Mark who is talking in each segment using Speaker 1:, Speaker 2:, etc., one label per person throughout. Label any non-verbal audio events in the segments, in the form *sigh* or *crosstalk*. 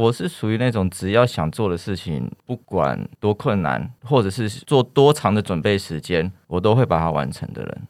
Speaker 1: 我是属于那种只要想做的事情，不管多困难，或者是做多长的准备时间，我都会把它完成的人。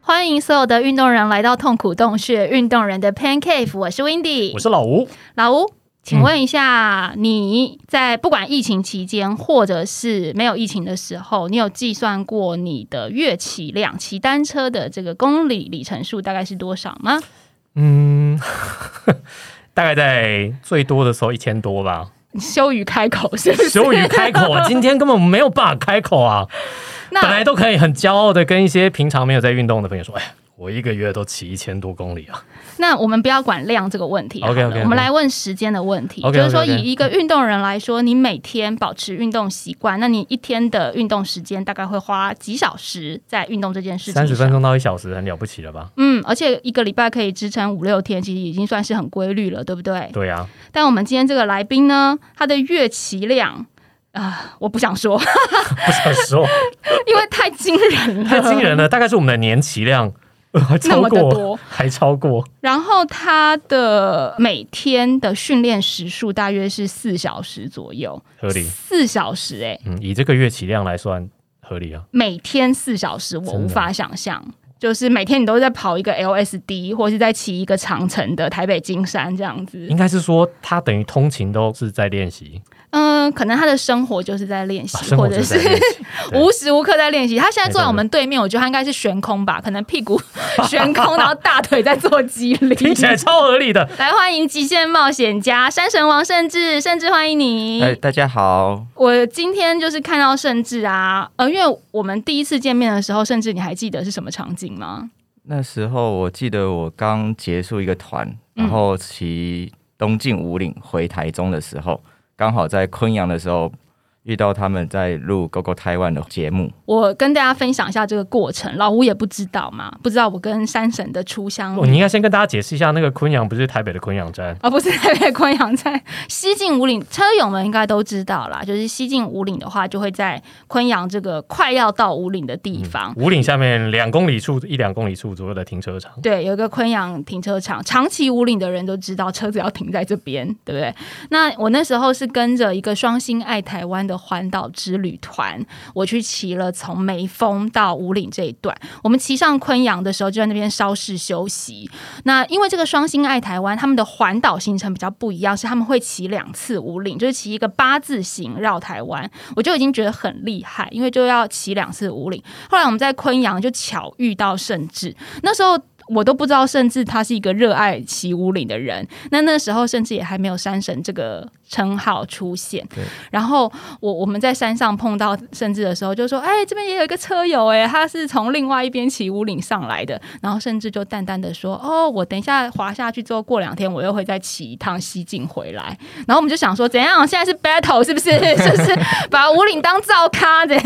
Speaker 2: 欢迎所有的运动人来到痛苦洞穴运动人的 Pan Cave，我是 Windy，
Speaker 3: 我是老吴。
Speaker 2: 老吴，请问一下，你在不管疫情期间，或者是没有疫情的时候，你有计算过你的月骑量，骑单车的这个公里里程数大概是多少吗？
Speaker 3: 嗯，*laughs* 大概在最多的时候一千多吧。
Speaker 2: 羞于开口是不是？
Speaker 3: 羞于开口啊！今天根本没有办法开口啊！*laughs*
Speaker 2: 那
Speaker 3: 本来都可以很骄傲的跟一些平常没有在运动的朋友说：“哎，我一个月都骑一千多公里啊
Speaker 2: 那我们不要管量这个问题好了
Speaker 3: OK，OK，OK
Speaker 2: 我们来问时间的问题。就是说，以一个运动人来说，你每天保持运动习惯，那你一天的运动时间大概会花几小时在运动这件！”事情？
Speaker 3: 三十分钟到一小时，很了不起了吧？
Speaker 2: 嗯，而且一个礼拜可以支撑五六天，其实已经算是很规律了，对不对？
Speaker 3: 对啊，
Speaker 2: 但我们今天这个来宾呢，他的月骑量啊、我不想说，*laughs*
Speaker 3: 不想说，*laughs*
Speaker 2: 因为太惊人了，
Speaker 3: 太惊人了，大概是我们的年骑量。*laughs*
Speaker 2: 那
Speaker 3: 超
Speaker 2: 么的多，*laughs*
Speaker 3: 还超过，
Speaker 2: 然后他的每天的训练时数大约是四小时左右，
Speaker 3: 合理。
Speaker 2: 四小时哎、
Speaker 3: 嗯，以这个月骑量来算，合理啊。
Speaker 2: 每天四小时，我无法想象。就是每天你都在跑一个 LSD，或是在骑一个长城的台北金山这样子。
Speaker 3: 应该是说，他等于通勤都是在练习，
Speaker 2: 嗯，可能他的生活就是在练习，
Speaker 3: 啊
Speaker 2: 或者
Speaker 3: 是
Speaker 2: 无时无刻在练习。他现在坐在我们对面，我觉得他应该是悬空吧，可能屁股 *laughs* 悬空，然后大腿在做肌力。
Speaker 3: 听起来超合理的。
Speaker 2: 来欢迎极限冒险家山神王盛志，盛志欢迎你。
Speaker 1: 哎，大家好，
Speaker 2: 我今天就是看到盛志啊，呃，因为我们第一次见面的时候，盛志你还记得是什么场景吗？
Speaker 1: 那时候我记得我刚结束一个团，
Speaker 2: 嗯
Speaker 1: 然后骑东进五岭回台中的时候，刚好在昆阳的时候遇到他们在录《Go Go Taiwan》的节目。
Speaker 2: 我跟大家分享一下这个过程，老吴也不知道嘛，不知道我跟山神的初相
Speaker 3: 哦，你应该先跟大家解释一下，那个昆阳不是台北的昆阳站，
Speaker 2: 啊，不是台北昆阳站西进五岭，车友们应该都知道啦。就是西进五岭的话，就会在昆阳这个快要到五岭的地方。
Speaker 3: 五岭下面两公里处一两公里处左右的停车场。
Speaker 2: 对，有一个昆阳停车场，长期五岭的人都知道车子要停在这边，对不对？那我那时候是跟着一个双星爱台湾的环岛之旅团，我去骑了从眉峰到五岭这一段。我们骑上昆阳的时候，就在那边稍事休息。那因为这个双星爱台湾，他们的环岛行程比较不一样，是他们会骑两次五岭，就是骑一个八字形绕台湾，我就已经觉得很厉害，因为就要骑两次五岭。后来我们在昆阳就巧遇到盛志，那时候。我都不知道，甚至他是一个热爱骑五岭的人。那那时候甚至也还没有山神这个称号出现
Speaker 1: 对。
Speaker 2: 然后我我们在山上碰到甚至的时候，就说：“哎，这边也有一个车友，哎，他是从另外一边骑五岭上来的。”然后甚至就淡淡的说：“哦，我等一下滑下去之后，过两天我又会再骑一趟西进回来。”然后我们就想说：“怎样？现在是 battle 是不是？*laughs* 是不是把五岭当造咖？怎样？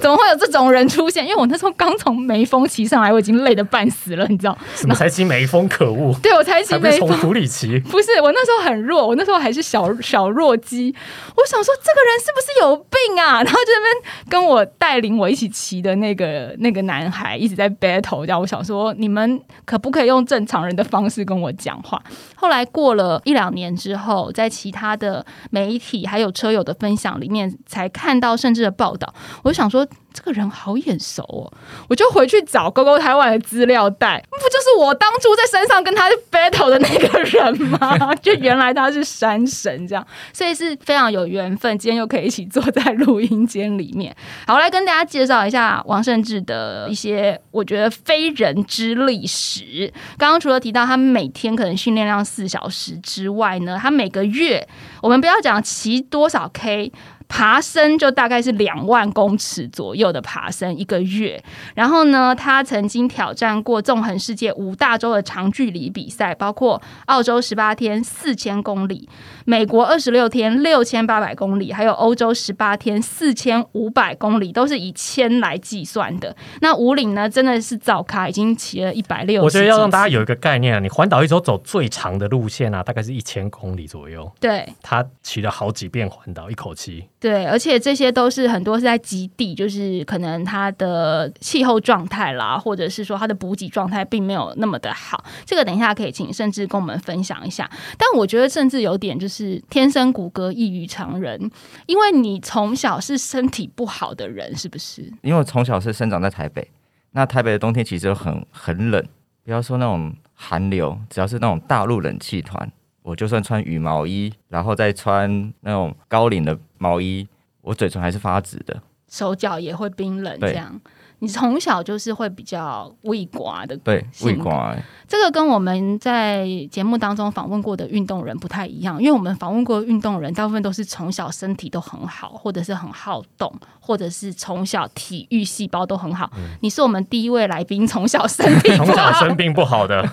Speaker 2: 怎么会有这种人出现？因为我那时候刚从眉峰骑上来，我已经累得半死了，你知道。” *laughs*
Speaker 3: 什么才骑眉峰？可恶！
Speaker 2: 对我才骑
Speaker 3: 还不是从里骑？*laughs*
Speaker 2: 不是我那时候很弱，我那时候还是小小弱鸡。我想说这个人是不是有病啊？*laughs* 然后这边跟我带领我一起骑的那个那个男孩一直在 battle，这样我想说你们可不可以用正常人的方式跟我讲话？后来过了一两年之后，在其他的媒体还有车友的分享里面，才看到甚至的报道，我就想说这个人好眼熟哦，我就回去找勾勾台湾的资料袋，不就是我当初在山上跟他 battle 的那个人吗？*laughs* 就原来他是山神这样，所以是非常有缘分，今天又可以一起坐在录音间里面。好，来跟大家介绍一下王胜志的一些我觉得非人之历史。刚刚除了提到他每天可能训练量四小时之外呢，他每个月我们不要讲骑多少 K。爬升就大概是两万公尺左右的爬升一个月，然后呢，他曾经挑战过纵横世界五大洲的长距离比赛，包括澳洲十八天四千公里，美国二十六天六千八百公里，还有欧洲十八天四千五百公里，都是以千来计算的。那五岭呢，真的是早咖，已经骑了一百六。
Speaker 3: 我觉得要让大家有一个概念啊，你环岛一周走最长的路线啊，大概是一千公里左右。
Speaker 2: 对。
Speaker 3: 他骑了好几遍环岛，一口气。
Speaker 2: 对，而且这些都是很多是在极地，就是可能它的气候状态啦，或者是说它的补给状态并没有那么的好。这个等一下可以请甚至跟我们分享一下。但我觉得甚至有点就是天生骨骼异于常人，因为你从小是身体不好的人，是不是？
Speaker 1: 因为我从小是生长在台北，那台北的冬天其实很很冷，不要说那种寒流，只要是那种大陆冷气团。我就算穿羽毛衣，然后再穿那种高领的毛衣，我嘴唇还是发紫的，
Speaker 2: 手脚也会冰冷。这样，你从小就是会比较畏寡的，
Speaker 1: 对，畏寡。
Speaker 2: 这个跟我们在节目当中访问过的运动人不太一样，因为我们访问过运动人，大部分都是从小身体都很好，或者是很好动，或者是从小体育细胞都很好。你是我们第一位来宾，从小生病
Speaker 3: 从小生病不好的，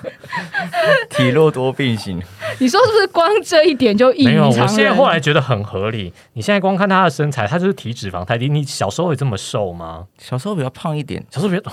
Speaker 1: 体弱多病型。*laughs*
Speaker 2: 你说是不是光这一点就异于常人？
Speaker 3: 我现在后来觉得很合理。你现在光看他的身材，他就是体脂肪太低。你小时候也这么瘦吗？
Speaker 1: 小时候比较胖一点，
Speaker 3: 小时候比较。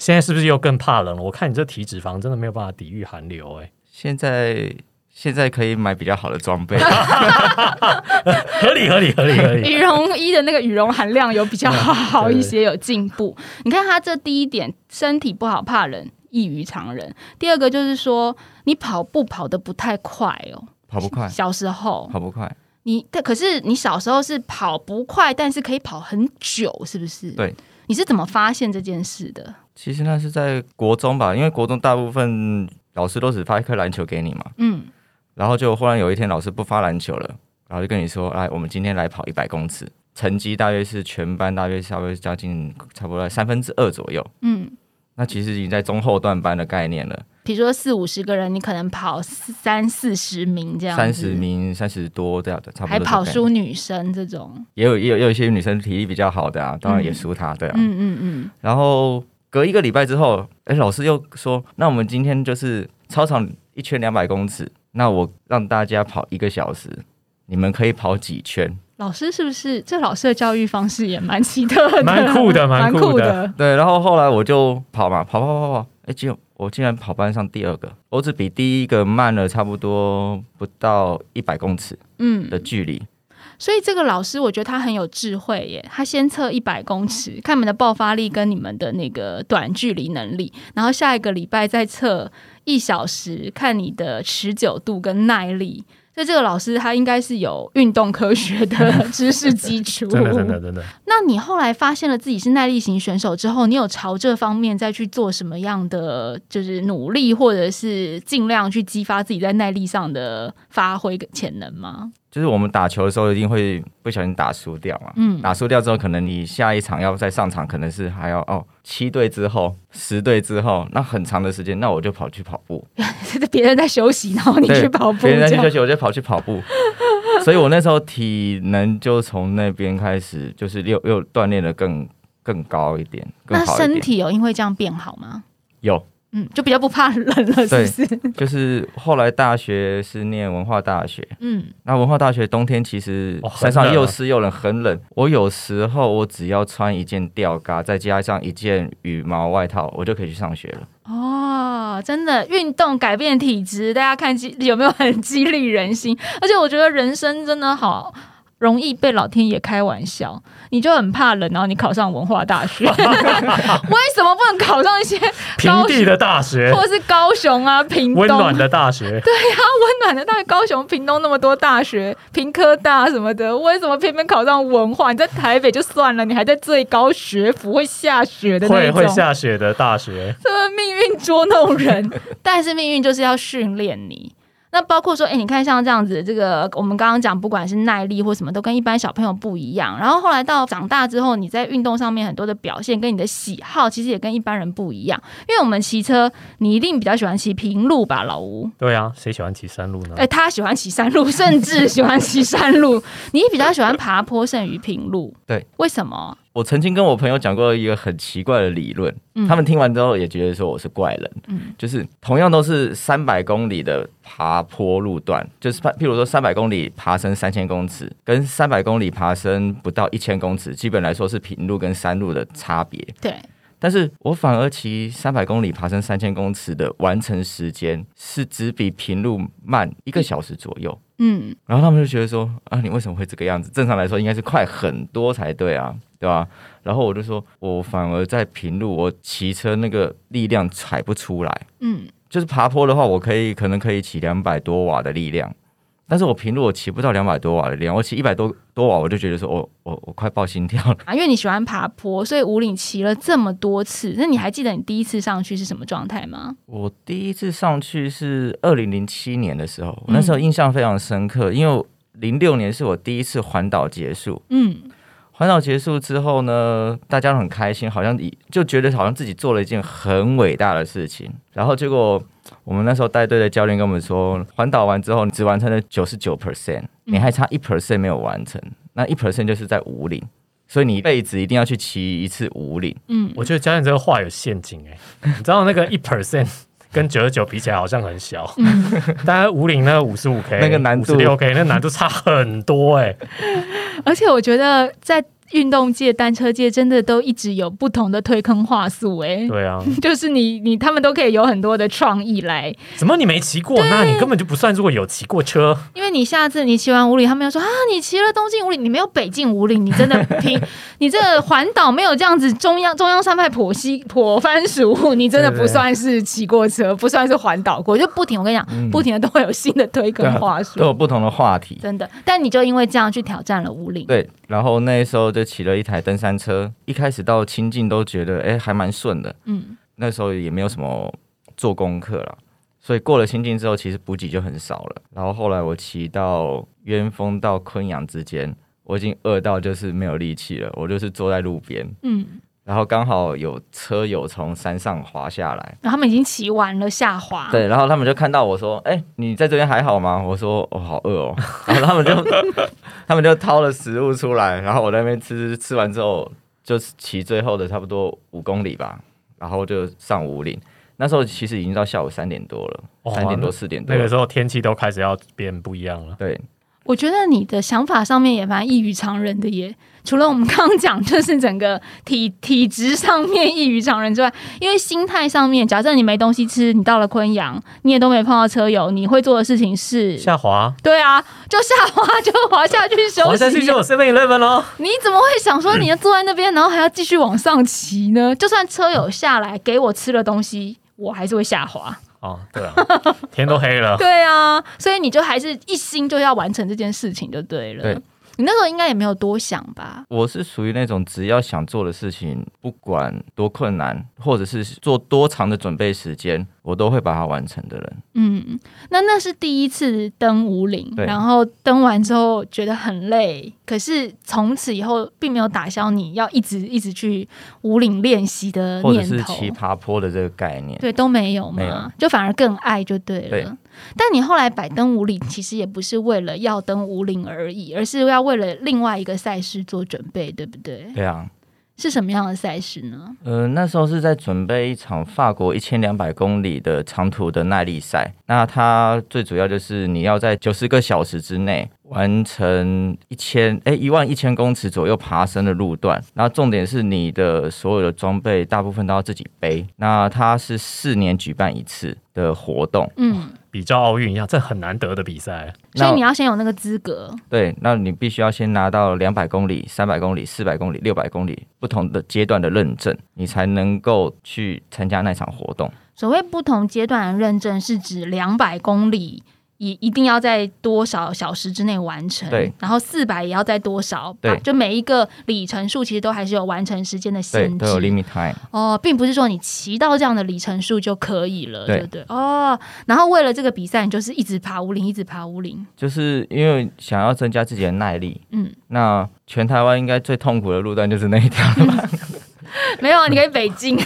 Speaker 3: 现在是不是又更怕冷了？我看你这体脂肪真的没有办法抵御寒流哎。
Speaker 1: 现在现在可以买比较好的装备，*laughs*
Speaker 3: 合理合理合理合理。
Speaker 2: 羽绒衣的那个羽绒含量有比较好一些，有进步。*laughs* 你看他这第一点，身体不好怕冷，异于常人。第二个就是说，你跑步跑得不太快哦，
Speaker 1: 跑不快。
Speaker 2: 小时候
Speaker 1: 跑不快，
Speaker 2: 你但可是你小时候是跑不快，但是可以跑很久，是不是？
Speaker 1: 对。
Speaker 2: 你是怎么发现这件事的？
Speaker 1: 其实那是在国中吧，因为国中大部分老师都只发一颗篮球给你嘛。嗯。然后就忽然有一天老师不发篮球了，然后就跟你说：“来，我们今天来跑一百公尺，成绩大约是全班大约稍微将近差不多三分之二左右。”嗯。那其实已经在中后段班的概念了。
Speaker 2: 比如说四五十个人，你可能跑三四十名这样，
Speaker 1: 三十名、三十多这样的，差不多。
Speaker 2: 还跑输女生这种，
Speaker 1: 也有也有也有一些女生体力比较好的啊，当然也输她，对啊。嗯嗯嗯。然后隔一个礼拜之后，哎，老师又说，那我们今天就是操场一圈两百公尺，那我让大家跑一个小时，你们可以跑几圈？
Speaker 2: 老师是不是？这老师的教育方式也蛮奇特的，
Speaker 3: 蛮酷的，*laughs* 蛮酷的。
Speaker 1: 对，然后后来我就跑嘛，跑跑跑跑，哎，就。我竟然跑班上第二个，我只比第一个慢了差不多不到一百公尺，嗯的距离。
Speaker 2: 所以这个老师，我觉得他很有智慧耶。他先测一百公尺，看你们的爆发力跟你们的那个短距离能力，然后下一个礼拜再测一小时，看你的持久度跟耐力。所以这个老师他应该是有运动科学的知识基础，*laughs*
Speaker 3: 真的真的真的。
Speaker 2: 那你后来发现了自己是耐力型选手之后，你有朝这方面再去做什么样的就是努力，或者是尽量去激发自己在耐力上的发挥潜能吗？
Speaker 1: 就是我们打球的时候一定会不小心打输掉嘛，嗯，打输掉之后，可能你下一场要再上场，可能是还要哦七队之后、十队之后，那很长的时间，那我就跑去跑步。*laughs*
Speaker 2: 别人在休息，然后你去跑步。
Speaker 1: 别人在休息，我就跑去跑步。*laughs* 所以我那时候体能就从那边开始，就是又又锻炼的更更高一点，
Speaker 2: 那身体有因为这样变好吗？
Speaker 1: 有。
Speaker 2: 嗯，就比较不怕冷了，是不是？*laughs*
Speaker 1: 就是后来大学是念文化大学，嗯，那文化大学冬天其实山上又湿又冷，很冷。我有时候我只要穿一件吊嘎，再加上一件羽毛外套，我就可以去上学了。
Speaker 2: 哦，真的，运动改变体质，大家看激有没有很激励人心？而且我觉得人生真的好。容易被老天爷开玩笑，你就很怕冷，然后你考上文化大学，*laughs* 为什么不能考上一些
Speaker 3: 平地的大学，
Speaker 2: 或者是高雄啊、平东？
Speaker 3: 温暖的大学？
Speaker 2: 对呀，温暖的大学，高雄、平东那么多大学，平科大什么的，为什么偏偏考上文化？你在台北就算了，你还在最高学府会下雪的那
Speaker 3: 种，会会下雪的大学，
Speaker 2: 这么命运捉弄人，但是命运就是要训练你。那包括说，哎，你看像这样子，这个我们刚刚讲，不管是耐力或什么，都跟一般小朋友不一样。然后后来到长大之后，你在运动上面很多的表现，跟你的喜好其实也跟一般人不一样。因为我们骑车，你一定比较喜欢骑平路吧，老吴？
Speaker 3: 对啊，谁喜欢骑山路呢？
Speaker 2: 哎，他喜欢骑山路，甚至喜欢骑山路。你比较喜欢爬坡胜于平路，
Speaker 1: 对？
Speaker 2: 为什么？
Speaker 1: 我曾经跟我朋友讲过一个很奇怪的理论，他们听完之后也觉得说我是怪人。嗯，就是同样都是三百公里的爬坡路段，就是譬如说三百公里爬升三千公尺，跟三百公里爬升不到一千公尺，基本来说是平路跟山路的差别。
Speaker 2: 对，
Speaker 1: 但是我反而骑三百公里爬升三千公尺的完成时间是只比平路慢一个小时左右。嗯，然后他们就觉得说啊，你为什么会这个样子？正常来说应该是快很多才对啊，对吧？然后我就说，我反而在平路，我骑车那个力量踩不出来。嗯，就是爬坡的话，我可以可能可以骑两百多瓦的力量。但是我平路我骑不到两百多瓦的量，我骑一百多多瓦，我就觉得说，我我我快爆心跳了
Speaker 2: 啊！因为你喜欢爬坡，所以五岭骑了这么多次，那你还记得你第一次上去是什么状态吗？
Speaker 1: 我第一次上去是二零零七年的时候，那时候印象非常深刻，因为零六年是我第一次环岛结束，嗯。环岛结束之后呢，大家都很开心，好像就觉得好像自己做了一件很伟大的事情。然后结果我们那时候带队的教练跟我们说，环岛完之后你只完成了九十九 percent，你还差一 percent 没有完成。那一 percent 就是在五岭，所以你一辈子一定要去骑一次五岭。
Speaker 3: 嗯，我觉得教练这个话有陷阱哎，你知道那个一 percent 跟九十九比起来好像很小，*laughs* 但是五岭那个五十五 k
Speaker 1: 那个难度
Speaker 3: 六 k 那难度差很多哎，*laughs*
Speaker 2: 而且我觉得在。运动界、单车界真的都一直有不同的推坑话术，哎，
Speaker 3: 对啊，*laughs*
Speaker 2: 就是你你他们都可以有很多的创意来。
Speaker 3: 怎么？你没骑过？那你根本就不算。如果有骑过车，
Speaker 2: 因为你下次你骑完五岭，他们要说啊，你骑了东进五岭，你没有北进五岭，你真的平，*laughs* 你这个环岛没有这样子中央中央山脉剖西剖番薯，你真的不算是骑过车，不算是环岛过，就不停。我跟你讲，不停的都会有新的推坑话术，
Speaker 1: 都有不同的话题，
Speaker 2: 真的。但你就因为这样去挑战了五岭，
Speaker 1: 对。然后那时候就骑了一台登山车，一开始到清境都觉得哎还蛮顺的，嗯，那时候也没有什么做功课了，所以过了清境之后，其实补给就很少了。然后后来我骑到渊峰到昆阳之间，我已经饿到就是没有力气了，我就是坐在路边，嗯。然后刚好有车友从山上滑下来，
Speaker 2: 然后他们已经骑完了下滑。
Speaker 1: 对，然后他们就看到我说：“哎，你在这边还好吗？”我说：“我好饿哦。*laughs* ”然后他们就 *laughs* 他们就掏了食物出来，然后我在那边吃，吃完之后就骑最后的差不多五公里吧，然后就上五岭。那时候其实已经到下午三点多了，三点多四点多，
Speaker 3: 那个时候天气都开始要变不一样了。
Speaker 1: 对。
Speaker 2: 我觉得你的想法上面也蛮异于常人的耶，除了我们刚刚讲，就是整个体体质上面异于常人之外，因为心态上面，假设你没东西吃，你到了昆阳，你也都没碰到车友，你会做的事情是
Speaker 3: 下滑。
Speaker 2: 对啊，就下滑，就滑下去休息。滑
Speaker 3: 下去就 seven eleven 喽。
Speaker 2: 你怎么会想说你要坐在那边，然后还要继续往上骑呢？就算车友下来给我吃了东西，我还是会下滑。
Speaker 3: 哦，对啊，天都黑了。*laughs*
Speaker 2: 对啊，所以你就还是一心就要完成这件事情就对了。
Speaker 1: 对。
Speaker 2: 你那时候应该也没有多想吧？
Speaker 1: 我是属于那种只要想做的事情，不管多困难，或者是做多长的准备时间，我都会把它完成的人。
Speaker 2: 嗯，那那是第一次登五岭，然后登完之后觉得很累，可是从此以后并没有打消你要一直一直去五岭练习的念
Speaker 1: 头，或者爬坡的这个概念，
Speaker 2: 对，都没有嘛，就反而更爱就对了。但你后来摆登五岭，其实也不是为了要登五岭而已，而是要为了另外一个赛事做准备，对不对？
Speaker 1: 对啊。
Speaker 2: 是什么样的赛事呢？
Speaker 1: 呃，那时候是在准备一场法国一千两百公里的长途的耐力赛。那它最主要就是你要在九十个小时之内。完成一千哎一万一千公尺左右爬升的路段，然后重点是你的所有的装备大部分都要自己背。那它是四年举办一次的活动，
Speaker 3: 嗯，比较奥运一样，这很难得的比赛。
Speaker 2: 所以你要先有那个资格。
Speaker 1: 对，那你必须要先拿到两百公里、三百公里、四百公里、六百公里不同的阶段的认证，你才能够去参加那场活动。
Speaker 2: 所谓不同阶段的认证，是指两百公里。一一定要在多少小时之内完成？
Speaker 1: 对，
Speaker 2: 然后四百也要在多少？对，就每一个里程数其实都还是有完成时间的限制，
Speaker 1: 都有 limit time。
Speaker 2: 哦，并不是说你骑到这样的里程数就可以了，对不对？哦，然后为了这个比赛，你就是一直爬五岭，一直爬五岭，
Speaker 1: 就是因为想要增加自己的耐力。嗯，那全台湾应该最痛苦的路段就是那一条了吧？*laughs*
Speaker 2: 没有，你可以北京。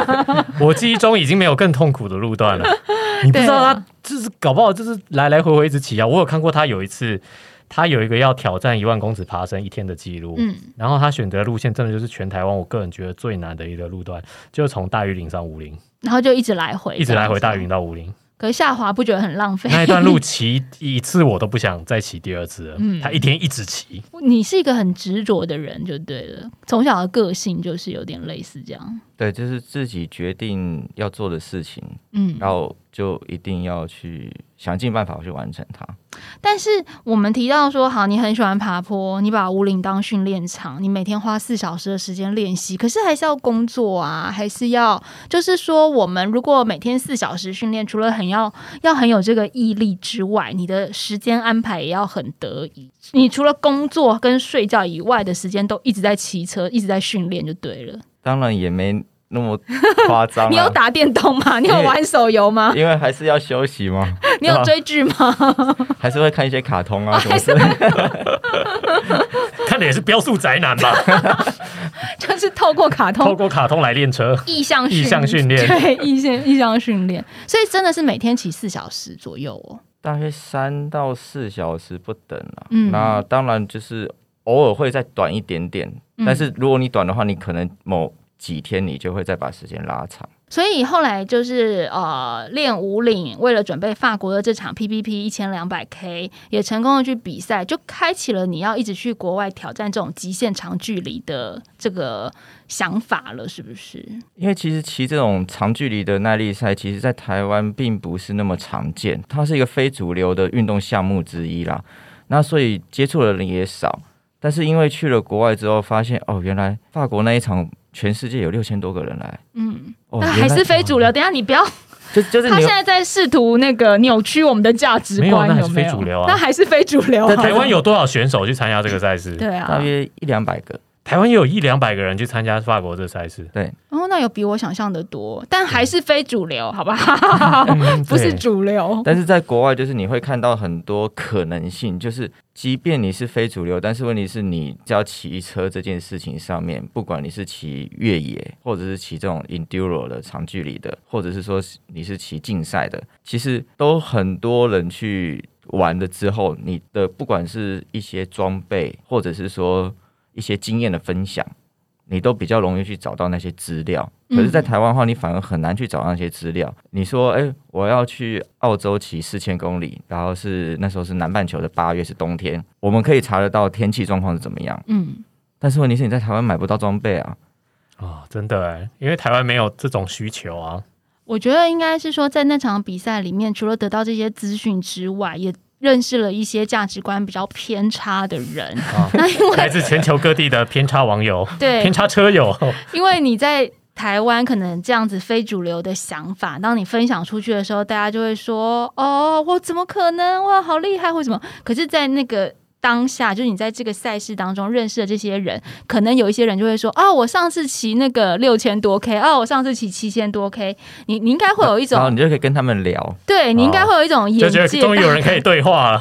Speaker 2: *laughs*
Speaker 3: 我记忆中已经没有更痛苦的路段了。*laughs* 你不知道他就是搞不好就是来来回回一直骑啊！我有看过他有一次，他有一个要挑战一万公尺爬升一天的记录，嗯，然后他选择路线真的就是全台湾我个人觉得最难的一个路段，就从大屿岭上五林，
Speaker 2: 然后就一直来回，
Speaker 3: 一直来回大屿岭到五岭。
Speaker 2: 可是下滑不觉得很浪费？
Speaker 3: 那一段路骑一次我都不想再骑第二次了。嗯，他一天一直骑。
Speaker 2: 你是一个很执着的人就对了，从小的个性就是有点类似这样。
Speaker 1: 对，就是自己决定要做的事情，嗯，然后就一定要去想尽办法去完成它。
Speaker 2: 但是我们提到说，好，你很喜欢爬坡，你把五岭当训练场，你每天花四小时的时间练习，可是还是要工作啊，还是要，就是说，我们如果每天四小时训练，除了很要 *laughs* 要很有这个毅力之外，你的时间安排也要很得意。你除了工作跟睡觉以外的时间，都一直在骑车，一直在训练，就对了。
Speaker 1: 当然也没。那么夸张？*laughs*
Speaker 2: 你有打电动吗？你有玩手游吗？
Speaker 1: 因为还是要休息吗？*laughs*
Speaker 2: 你有追剧吗？*laughs*
Speaker 1: 还是会看一些卡通啊？还是
Speaker 3: 看的也是标速宅男吧？
Speaker 2: 就是透过卡通，
Speaker 3: 透过卡通来练车，
Speaker 2: 意向
Speaker 3: 意向训练，
Speaker 2: 对，意向意向训练。所以真的是每天骑四小时左右哦，
Speaker 1: 大约三到四小时不等啊。嗯，那当然就是偶尔会再短一点点，但是如果你短的话，你可能某。几天你就会再把时间拉长，
Speaker 2: 所以后来就是呃练五岭，为了准备法国的这场 PPP 一千两百 K，也成功的去比赛，就开启了你要一直去国外挑战这种极限长距离的这个想法了，是不是？
Speaker 1: 因为其实骑这种长距离的耐力赛，其实在台湾并不是那么常见，它是一个非主流的运动项目之一啦。那所以接触的人也少，但是因为去了国外之后，发现哦，原来法国那一场。全世界有六千多个人来，
Speaker 2: 嗯，那还是非主流。等下你不要，
Speaker 1: 就就是
Speaker 2: 他现在在试图那个扭曲我们的价值观，
Speaker 3: 有没有？非主流啊，
Speaker 2: 那还是非主流。
Speaker 3: 啊台湾有多少选手去参加这个赛事？
Speaker 2: 对啊，
Speaker 1: 大约一两百个。
Speaker 3: 台湾也有一两百个人去参加法国这赛事，
Speaker 1: 对，
Speaker 2: 哦，那有比我想象的多，但还是非主流，好吧？*laughs* 不是主流。
Speaker 1: 但是在国外，就是你会看到很多可能性，就是即便你是非主流，但是问题是你只要骑车这件事情上面，不管你是骑越野，或者是骑这种 enduro 的长距离的，或者是说你是骑竞赛的，其实都很多人去玩了之后，你的不管是一些装备，或者是说。一些经验的分享，你都比较容易去找到那些资料。可是，在台湾的话，你反而很难去找到那些资料。你说，哎，我要去澳洲骑四千公里，然后是那时候是南半球的八月，是冬天，我们可以查得到天气状况是怎么样。嗯，但是问题是你在台湾买不到装备啊。
Speaker 3: 啊，真的，因为台湾没有这种需求啊。
Speaker 2: 我觉得应该是说，在那场比赛里面，除了得到这些资讯之外，也。认识了一些价值观比较偏差的人，*laughs*
Speaker 3: 那因为来自全球各地的偏差网友，
Speaker 2: 对
Speaker 3: 偏差车友，*laughs*
Speaker 2: 因为你在台湾可能这样子非主流的想法，当你分享出去的时候，大家就会说：“哦，我怎么可能？哇，好厉害，或什么？”可是，在那个。当下就是你在这个赛事当中认识的这些人，可能有一些人就会说：“哦，我上次骑那个六千多 K，哦，我上次骑七千多 K。”你你应该会有一种，
Speaker 1: 然后你就可以跟他们聊。
Speaker 2: 对你应该会有一种眼界，*laughs*
Speaker 3: 终于有人可以对话了，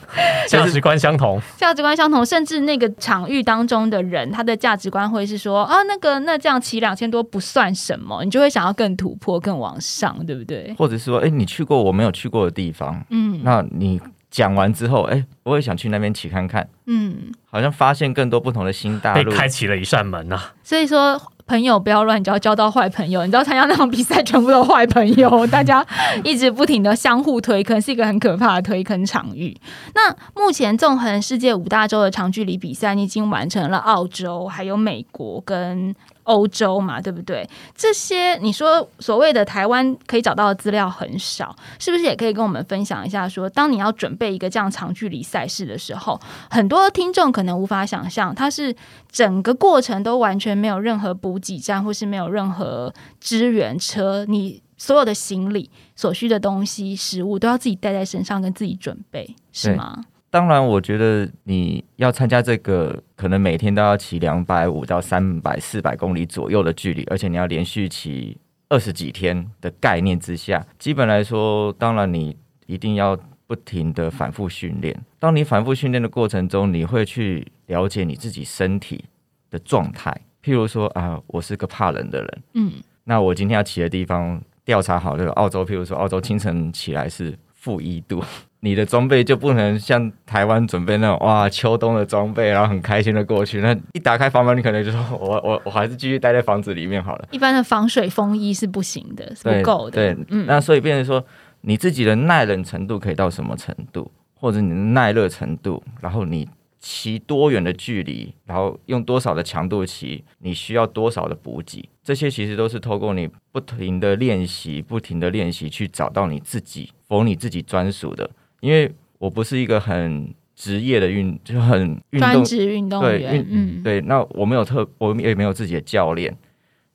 Speaker 3: *laughs* 价值观相同，
Speaker 2: 价值观相同，甚至那个场域当中的人，他的价值观会是说：“啊，那个那这样骑两千多不算什么。”你就会想要更突破、更往上，对不对？
Speaker 1: 或者是说：“哎，你去过我没有去过的地方，嗯，那你。”讲完之后，哎，我也想去那边骑看看。嗯，好像发现更多不同的新大
Speaker 3: 陆，被开启了一扇门呐。
Speaker 2: 所以说，朋友不要乱交，交到坏朋友。你知道参加那场比赛，全部都坏朋友，*laughs* 大家一直不停的相互推坑，是一个很可怕的推坑场域。那目前纵横世界五大洲的长距离比赛，你已经完成了澳洲，还有美国跟。欧洲嘛，对不对？这些你说所谓的台湾可以找到的资料很少，是不是也可以跟我们分享一下？说当你要准备一个这样长距离赛事的时候，很多听众可能无法想象，它是整个过程都完全没有任何补给站，或是没有任何支援车，你所有的行李、所需的东西、食物都要自己带在身上，跟自己准备，是吗？
Speaker 1: 当然，我觉得你要参加这个，可能每天都要骑两百五到三百、四百公里左右的距离，而且你要连续骑二十几天的概念之下，基本来说，当然你一定要不停的反复训练。当你反复训练的过程中，你会去了解你自己身体的状态。譬如说啊，我是个怕冷的人，嗯，那我今天要骑的地方调查好这个澳洲，譬如说澳洲清晨起来是负一度。你的装备就不能像台湾准备那种哇秋冬的装备，然后很开心的过去。那一打开房门，你可能就说我我我还是继续待在房子里面好了。
Speaker 2: 一般的防水风衣是不行的，是不够
Speaker 1: 的。对，嗯。那所以变成说，你自己的耐冷程度可以到什么程度，或者你的耐热程度，然后你骑多远的距离，然后用多少的强度骑，你需要多少的补给，这些其实都是透过你不停的练习，不停的练习去找到你自己，否你自己专属的。因为我不是一个很职业的运，就很
Speaker 2: 专职运动员，
Speaker 1: 嗯，对。那我没有特，我也没有自己的教练，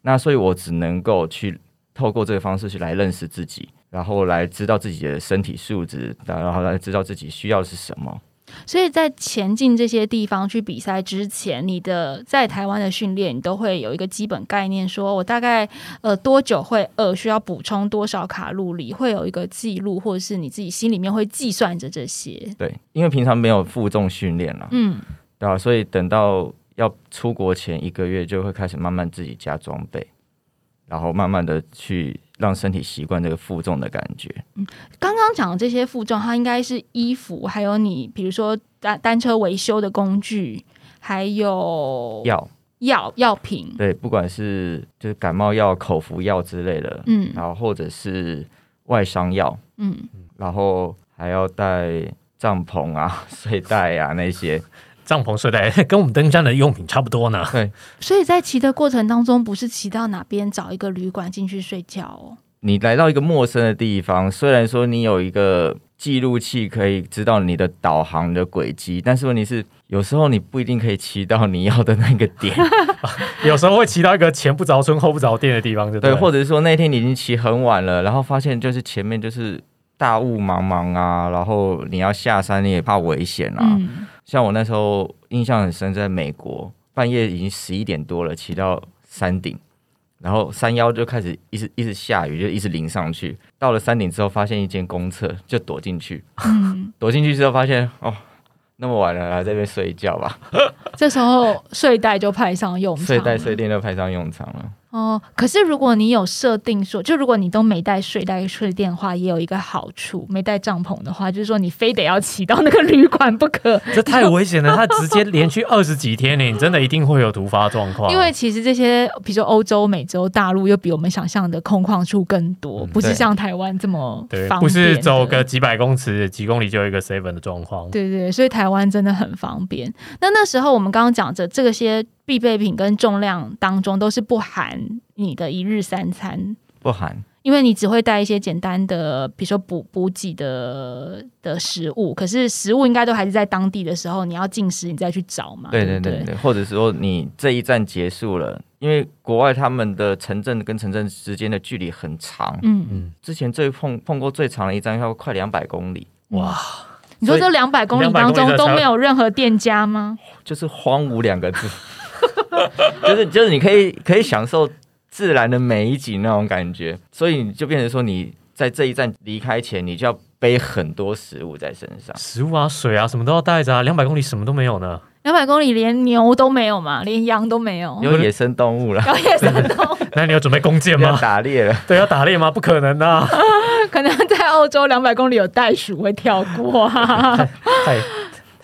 Speaker 1: 那所以我只能够去透过这个方式去来认识自己，然后来知道自己的身体素质，然后来知道自己需要的是什么。
Speaker 2: 所以在前进这些地方去比赛之前，你的在台湾的训练，你都会有一个基本概念，说我大概呃多久会饿，需要补充多少卡路里，会有一个记录，或者是你自己心里面会计算着这些。
Speaker 1: 对，因为平常没有负重训练了，嗯，对啊？所以等到要出国前一个月，就会开始慢慢自己加装备，然后慢慢的去。让身体习惯这个负重的感觉。
Speaker 2: 嗯，刚刚讲的这些负重，它应该是衣服，还有你比如说单单车维修的工具，还有
Speaker 1: 药
Speaker 2: 药药品。
Speaker 1: 对，不管是就是感冒药、口服药之类的，嗯，然后或者是外伤药，嗯，然后还要带帐篷啊、*laughs* 睡袋啊那些。
Speaker 3: 帐篷睡袋 *laughs* 跟我们登山的用品差不多呢。
Speaker 1: 对，
Speaker 2: 所以在骑的过程当中，不是骑到哪边找一个旅馆进去睡觉哦。
Speaker 1: 你来到一个陌生的地方，虽然说你有一个记录器可以知道你的导航的轨迹，但是问题是，有时候你不一定可以骑到你要的那个点。
Speaker 3: 有时候会骑到一个前不着村后不着店的地方，对，
Speaker 1: 或者是说那天你已经骑很晚了，然后发现就是前面就是大雾茫茫啊，然后你要下山你也怕危险啊。像我那时候印象很深，在美国半夜已经十一点多了，骑到山顶，然后山腰就开始一直一直下雨，就一直淋上去。到了山顶之后，发现一间公厕，就躲进去。*laughs* 躲进去之后，发现哦，那么晚了，来这边睡一觉吧。
Speaker 2: 这时候睡袋就派上用场，
Speaker 1: 睡袋睡垫就派上用场了。
Speaker 2: 哦，可是如果你有设定说，就如果你都没带睡袋、睡垫的话，也有一个好处，没带帐篷的话，就是说你非得要骑到那个旅馆不可。
Speaker 3: 这太危险了，他直接连续二十几天呢，你真的一定会有突发状况。
Speaker 2: 因为其实这些，比如说欧洲、美洲大陆，又比我们想象的空旷处更多，不是像台湾这么对，
Speaker 3: 不是走个几百公尺、几公里就有一个 seven 的状况。
Speaker 2: 对对，所以台湾真的很方便。那那时候我们刚刚讲着这些。必备品跟重量当中都是不含你的一日三餐，
Speaker 1: 不含，
Speaker 2: 因为你只会带一些简单的，比如说补补给的的食物。可是食物应该都还是在当地的时候，你要进食，你再去找嘛。对对对对，
Speaker 1: 或者说你这一站结束了，因为国外他们的城镇跟城镇之间的距离很长。嗯嗯，之前最碰碰过最长的一站要快两百公里，哇！
Speaker 2: 你说这两百公里当中都没有任何店家吗？
Speaker 1: 就是荒芜两个字。就 *laughs* 是就是，你可以可以享受自然的美景那种感觉，所以你就变成说，你在这一站离开前，你就要背很多食物在身上，
Speaker 3: 食物啊、水啊，什么都要带着啊。两百公里什么都没有呢？
Speaker 2: 两百公里连牛都没有嘛，连羊都没有，
Speaker 1: 有野生动物了，
Speaker 2: 有野生动物。*laughs*
Speaker 3: 那你有准备弓箭吗？
Speaker 1: 打猎了？*laughs*
Speaker 3: 对，要打猎吗？不可能啊！
Speaker 2: 可能在澳洲两百公里有袋鼠会跳过。
Speaker 3: 太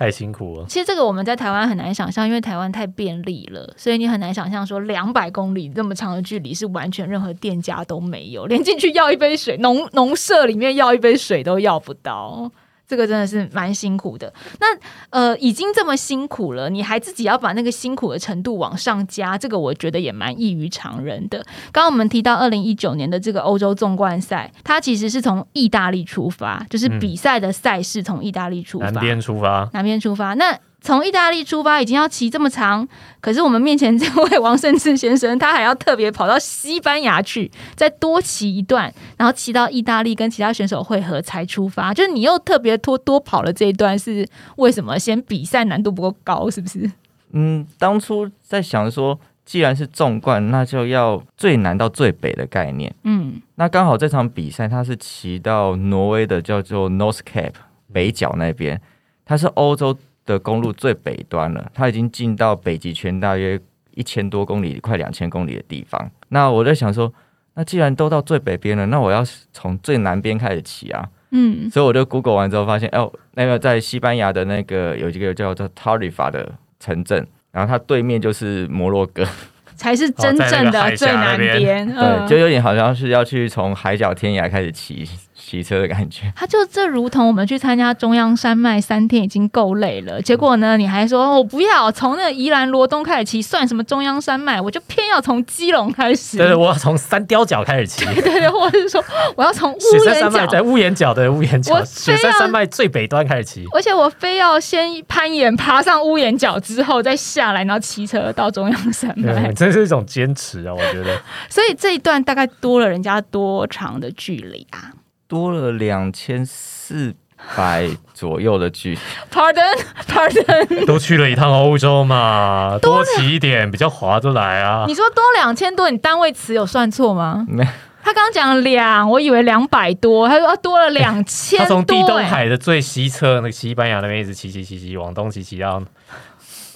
Speaker 3: 太辛苦了。
Speaker 2: 其实这个我们在台湾很难想象，因为台湾太便利了，所以你很难想象说两百公里这么长的距离是完全任何店家都没有，连进去要一杯水，农农舍里面要一杯水都要不到。这个真的是蛮辛苦的。那呃，已经这么辛苦了，你还自己要把那个辛苦的程度往上加，这个我觉得也蛮异于常人的。刚刚我们提到二零一九年的这个欧洲纵贯赛，它其实是从意大利出发，就是比赛的赛事从意大利出发，
Speaker 3: 南边出发，
Speaker 2: 南边出发。那从意大利出发已经要骑这么长，可是我们面前这位王胜志先生，他还要特别跑到西班牙去，再多骑一段，然后骑到意大利跟其他选手会合才出发。就是你又特别多多跑了这一段，是为什么？嫌比赛难度不够高，是不是？
Speaker 1: 嗯，当初在想说，既然是纵贯，那就要最南到最北的概念。嗯，那刚好这场比赛它是骑到挪威的叫做 North Cape 北角那边，它是欧洲。的公路最北端了，它已经进到北极圈大约一千多公里，快两千公里的地方。那我在想说，那既然都到最北边了，那我要从最南边开始骑啊。嗯，所以我就 Google 完之后发现，哦，那个在西班牙的那个有一个叫做 Tarifa 的城镇，然后它对面就是摩洛哥，*laughs*
Speaker 2: 才是真正的最南边。
Speaker 1: 对，就有点好像是要去从海角天涯开始骑。骑车的感觉。
Speaker 2: 他就这如同我们去参加中央山脉三天已经够累了，结果呢，你还说我不要从那个宜兰罗东开始骑，算什么中央山脉？我就偏要从基隆开始。
Speaker 3: 对对，我要从三雕角开始骑。
Speaker 2: 对对，或者是说我要从
Speaker 3: 雪山山脉在屋檐角的屋檐角，雪山山脉最北端开始骑。
Speaker 2: 而且我非要先攀岩，爬上屋檐角之后再下来，然后骑车到中央山脉。
Speaker 3: 这是一种坚持啊，我觉得。*laughs*
Speaker 2: 所以这一段大概多了人家多长的距离啊？
Speaker 1: 多了两千四百左右的距离。
Speaker 2: Pardon，Pardon，*laughs*
Speaker 3: 都去了一趟欧洲嘛，多骑一点比较划得来啊。
Speaker 2: 你说多两千多，你单位词有算错吗？
Speaker 1: 没，
Speaker 2: 他刚刚讲两，我以为两百多，他说多了两千多。他
Speaker 3: 从地中海的最西侧，那个西班牙那边一直骑骑骑骑往东骑骑到。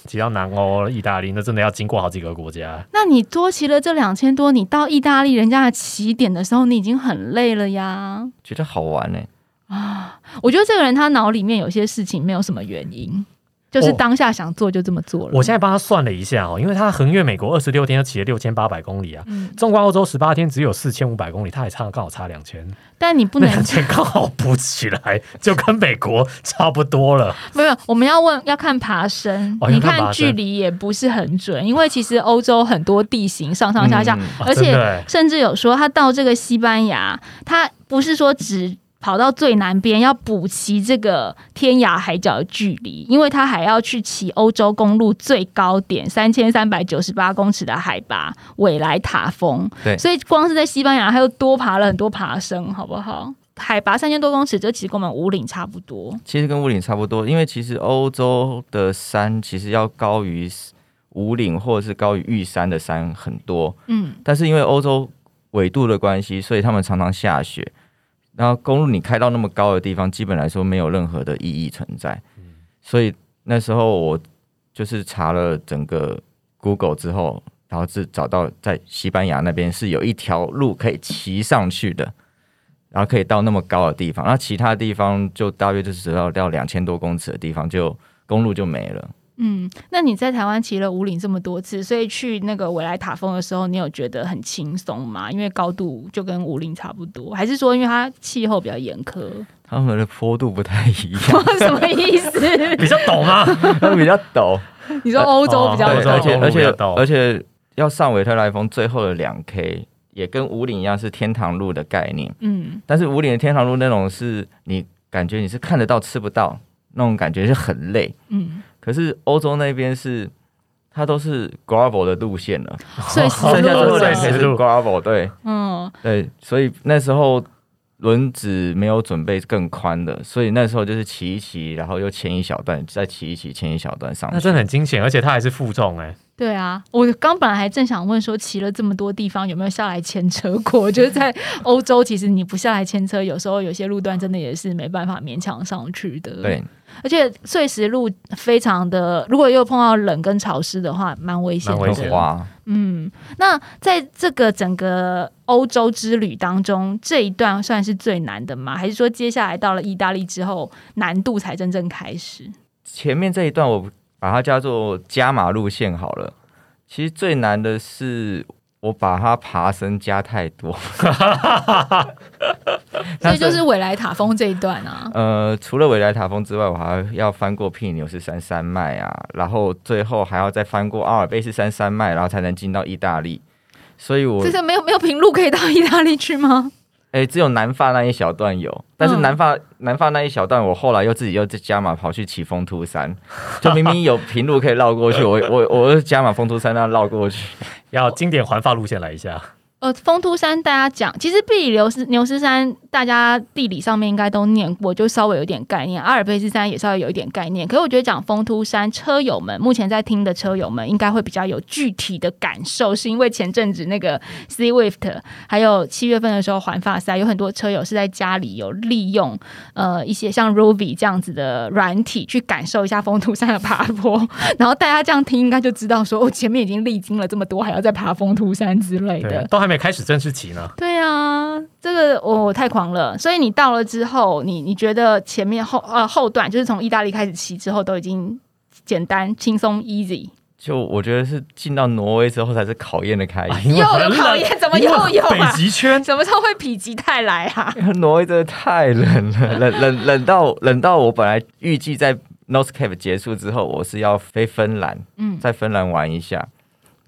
Speaker 3: 骑到南欧、意大利，那真的要经过好几个国家。
Speaker 2: 那你多骑了这两千多，你到意大利人家的起点的时候，你已经很累了呀。
Speaker 1: 觉得好玩呢
Speaker 2: 啊！我觉得这个人他脑里面有些事情没有什么原因。就是当下想做就这么做了。
Speaker 3: 我现在帮他算了一下哦，因为他横越美国二十六天，就骑了六千八百公里啊。嗯。纵观欧洲十八天，只有四千五百公里，他还差刚好差两千。
Speaker 2: 但你不能
Speaker 3: 两千 *laughs* 刚好补起来，就跟美国差不多了。
Speaker 2: 没有，我们要问要看爬升，你看距离也不是很准，因为其实欧洲很多地形上上下下，而且甚至有说他到这个西班牙，他不是说只。跑到最南边要补齐这个天涯海角的距离，因为他还要去骑欧洲公路最高点三千三百九十八公尺的海拔韦莱塔峰。
Speaker 1: 对，
Speaker 2: 所以光是在西班牙，他又多爬了很多爬升，好不好？海拔三千多公尺，这其实跟我们五岭差不多。
Speaker 1: 其实跟五岭差不多，因为其实欧洲的山其实要高于五岭或者是高于玉山的山很多。嗯，但是因为欧洲纬度的关系，所以他们常常下雪。然后公路你开到那么高的地方，基本来说没有任何的意义存在。所以那时候我就是查了整个 Google 之后，然后是找到在西班牙那边是有一条路可以骑上去的，然后可以到那么高的地方。那其他地方就大约就是只要到两千多公尺的地方，就公路就没了。
Speaker 2: 嗯，那你在台湾骑了五岭这么多次，所以去那个维莱塔峰的时候，你有觉得很轻松吗？因为高度就跟五岭差不多，还是说因为它气候比较严苛？
Speaker 1: 他们的坡度不太一样，
Speaker 2: 什么意思？
Speaker 3: 比较陡吗？
Speaker 1: 它 *laughs* 比较陡。
Speaker 2: 你说欧洲比较陡，
Speaker 1: 而且而且而且要上维特莱峰最后的两 K 也跟五岭一样是天堂路的概念。嗯，但是五岭的天堂路那种是你感觉你是看得到吃不到那种感觉是很累。嗯。可是欧洲那边是，它都是 gravel 的路线了，*laughs*
Speaker 2: 剩
Speaker 1: 下最后两天是 gravel，对，嗯，对，所以那时候轮子没有准备更宽的，所以那时候就是骑一骑，然后又牵一小段，再骑一骑，牵一小段上去，
Speaker 3: 那真的很惊险，而且它还是负重哎。
Speaker 2: 对啊，我刚本来还正想问说，骑了这么多地方有没有下来牵车过？我觉得在欧洲，其实你不下来牵车，有时候有些路段真的也是没办法勉强上去的。
Speaker 1: 对，
Speaker 2: 而且碎石路非常的，如果又碰到冷跟潮湿的话，蛮危险
Speaker 1: 的。
Speaker 2: 嗯，那在这个整个欧洲之旅当中，这一段算是最难的吗？还是说接下来到了意大利之后，难度才真正开始？
Speaker 1: 前面这一段我。把它叫做加码路线好了。其实最难的是我把它爬升加太多，*laughs*
Speaker 2: 所以就是韦莱塔峰这一段啊。
Speaker 1: 呃，除了韦莱塔峰之外，我还要翻过皮牛斯山山脉啊，然后最后还要再翻过阿尔卑斯山山脉，然后才能进到意大利。所以我
Speaker 2: 这是没有没有平路可以到意大利去吗？
Speaker 1: 哎，只有南发那一小段有，但是南发南发那一小段，我后来又自己又加码跑去骑风突山，就明明有平路可以绕过去，我我我加码风突山那绕过去，*laughs*
Speaker 3: 要经典环发路线来一下。
Speaker 2: 呃，丰都山大家讲，其实比牛斯牛斯山，大家地理上面应该都念过，就稍微有点概念。阿尔卑斯山也稍微有一点概念，可是我觉得讲丰都山，车友们目前在听的车友们应该会比较有具体的感受，是因为前阵子那个 C Swift，还有七月份的时候环法赛，有很多车友是在家里有利用呃一些像 Rovi 这样子的软体去感受一下丰都山的爬坡，*laughs* 然后大家这样听应该就知道说，哦，前面已经历经了这么多，还要再爬丰都山之类的，
Speaker 3: 都还。没开始正式骑呢？
Speaker 2: 对啊，这个我太狂了。所以你到了之后，你你觉得前面后呃后段就是从意大利开始骑之后，都已经简单轻松 easy。
Speaker 1: 就我觉得是进到挪威之后才是考验的开始。*laughs*
Speaker 2: 又有考验，怎么又有
Speaker 3: 北极圈？*laughs*
Speaker 2: 什么时候会否极泰来啊？*laughs*
Speaker 1: 挪威真的太冷了，冷冷冷到冷到我本来预计在 North Cape 结束之后，我是要飞芬兰，嗯，在芬兰玩一下。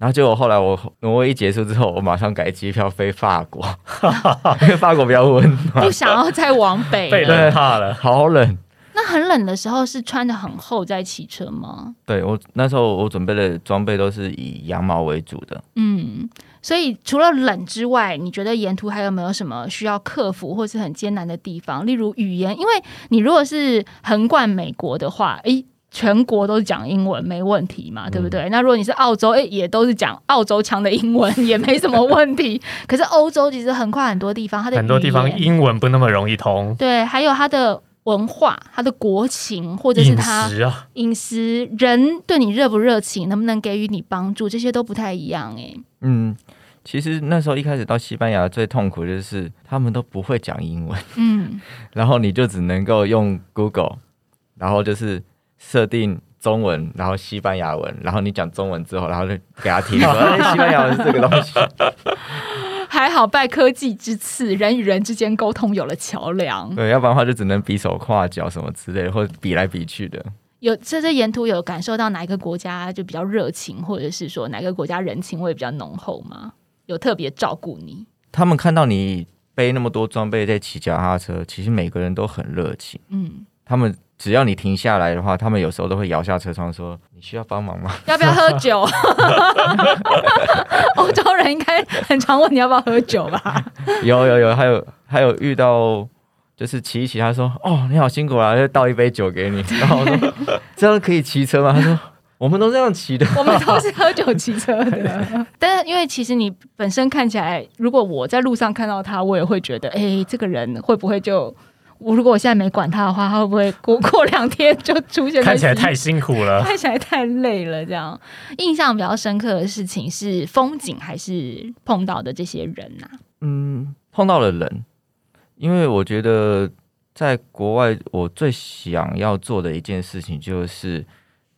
Speaker 1: 然后结果后来我挪威一结束之后，我马上改机票飞法国，*laughs* 因为法国比较温暖，
Speaker 2: 不想要再往北，
Speaker 3: 被冷怕了，
Speaker 1: 好冷。
Speaker 2: 那很冷的时候是穿的很厚在骑车吗？
Speaker 1: 对我那时候我准备的装备都是以羊毛为主的。
Speaker 2: 嗯，所以除了冷之外，你觉得沿途还有没有什么需要克服或是很艰难的地方？例如语言，因为你如果是横贯美国的话，诶，全国都是讲英文没问题嘛，对不对？那如果你是澳洲，诶，也都是讲澳洲腔的英文，也没什么问题。*laughs* 可是欧洲其实很跨很多地方，它的
Speaker 3: 很多地方英文不那么容易通。
Speaker 2: 对，还有它的。文化，它的国情，或者是它饮食，人对你热不热情，能不能给予你帮助，这些都不太一样哎。
Speaker 1: 嗯，其实那时候一开始到西班牙最痛苦就是他们都不会讲英文，嗯，*laughs* 然后你就只能够用 Google，然后就是设定中文，然后西班牙文，然后你讲中文之后，然后就给他听 *laughs* 说西班牙文是这个东西。
Speaker 2: 还好拜科技之赐，人与人之间沟通有了桥梁。
Speaker 1: 对，要不然的话就只能比手画脚什么之类的，或者比来比去的。
Speaker 2: 有这这沿途有感受到哪一个国家就比较热情，或者是说哪个国家人情味比较浓厚吗？有特别照顾你？
Speaker 1: 他们看到你背那么多装备在骑脚踏车，其实每个人都很热情。嗯，他们。只要你停下来的话，他们有时候都会摇下车窗说：“你需要帮忙吗？*laughs*
Speaker 2: 要不要喝酒？” *laughs* 欧洲人应该很常问你要不要喝酒吧？*laughs*
Speaker 1: 有有有，还有还有遇到就是骑一骑，他说：“哦，你好辛苦啊，就倒一杯酒给你。”然后说：“这样可以骑车吗？”他说：“我们都这样骑的，
Speaker 2: 我们都是喝酒骑车的。”但是因为其实你本身看起来，如果我在路上看到他，我也会觉得，哎，这个人会不会就……我如果我现在没管他的话，他会不会过 *laughs* 过两天就出现？
Speaker 3: 看起来太辛苦了，*laughs*
Speaker 2: 看起来太累了。这样印象比较深刻的事情是风景还是碰到的这些人呐？
Speaker 1: 嗯，碰到了人，因为我觉得在国外，我最想要做的一件事情就是，